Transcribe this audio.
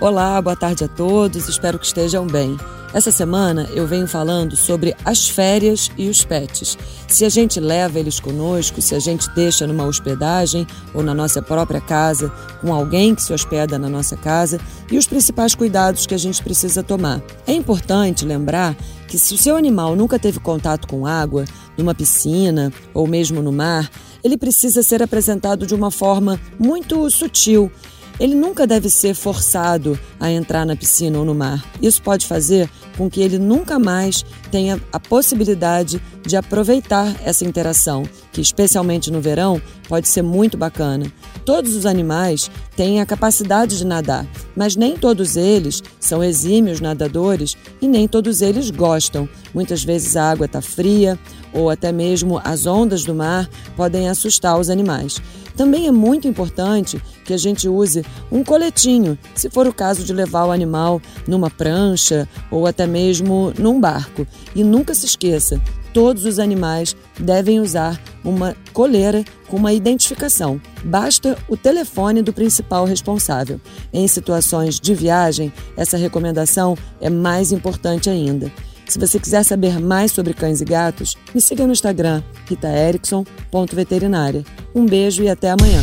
Olá, boa tarde a todos, espero que estejam bem. Essa semana eu venho falando sobre as férias e os pets. Se a gente leva eles conosco, se a gente deixa numa hospedagem ou na nossa própria casa, com alguém que se hospeda na nossa casa e os principais cuidados que a gente precisa tomar. É importante lembrar que se o seu animal nunca teve contato com água, numa piscina ou mesmo no mar, ele precisa ser apresentado de uma forma muito sutil ele nunca deve ser forçado a entrar na piscina ou no mar. Isso pode fazer com que ele nunca mais tenha a possibilidade de aproveitar essa interação, que especialmente no verão pode ser muito bacana. Todos os animais têm a capacidade de nadar, mas nem todos eles são exímios nadadores e nem todos eles gostam. Muitas vezes a água está fria ou até mesmo as ondas do mar podem assustar os animais. Também é muito importante que a gente use um coletinho, se for o caso de levar o animal numa prancha ou até mesmo num barco. E nunca se esqueça, todos os animais devem usar uma coleira com uma identificação. Basta o telefone do principal responsável. Em situações de viagem, essa recomendação é mais importante ainda. Se você quiser saber mais sobre cães e gatos, me siga no Instagram, ritaerickson.veterinária. Um beijo e até amanhã.